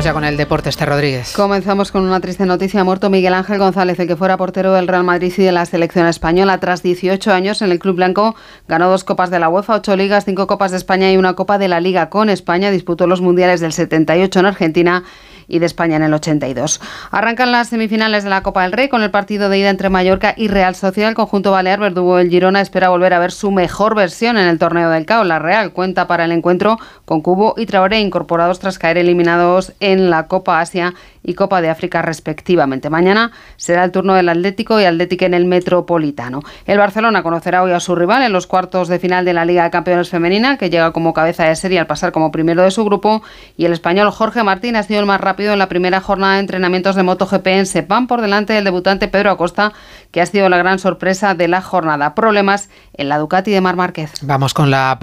Vamos ya con el deporte, este Rodríguez. Comenzamos con una triste noticia. Ha muerto Miguel Ángel González, el que fuera portero del Real Madrid y de la selección española. Tras 18 años en el Club Blanco, ganó dos copas de la UEFA, ocho ligas, cinco copas de España y una copa de la Liga con España. Disputó los mundiales del 78 en Argentina y de España en el 82. Arrancan las semifinales de la Copa del Rey con el partido de ida entre Mallorca y Real Sociedad. El conjunto balear verdugo del Girona espera volver a ver su mejor versión en el torneo del CAO. La Real cuenta para el encuentro con Cubo y Traoré incorporados tras caer eliminados en la Copa Asia y Copa de África respectivamente. Mañana será el turno del Atlético y Atlético en el Metropolitano. El Barcelona conocerá hoy a su rival en los cuartos de final de la Liga de Campeones Femenina, que llega como cabeza de serie al pasar como primero de su grupo, y el español Jorge Martín ha sido el más rápido en la primera jornada de entrenamientos de MotoGP en Sepán por delante del debutante Pedro Acosta, que ha sido la gran sorpresa de la jornada. Problemas en la Ducati de Mar Márquez. Vamos con la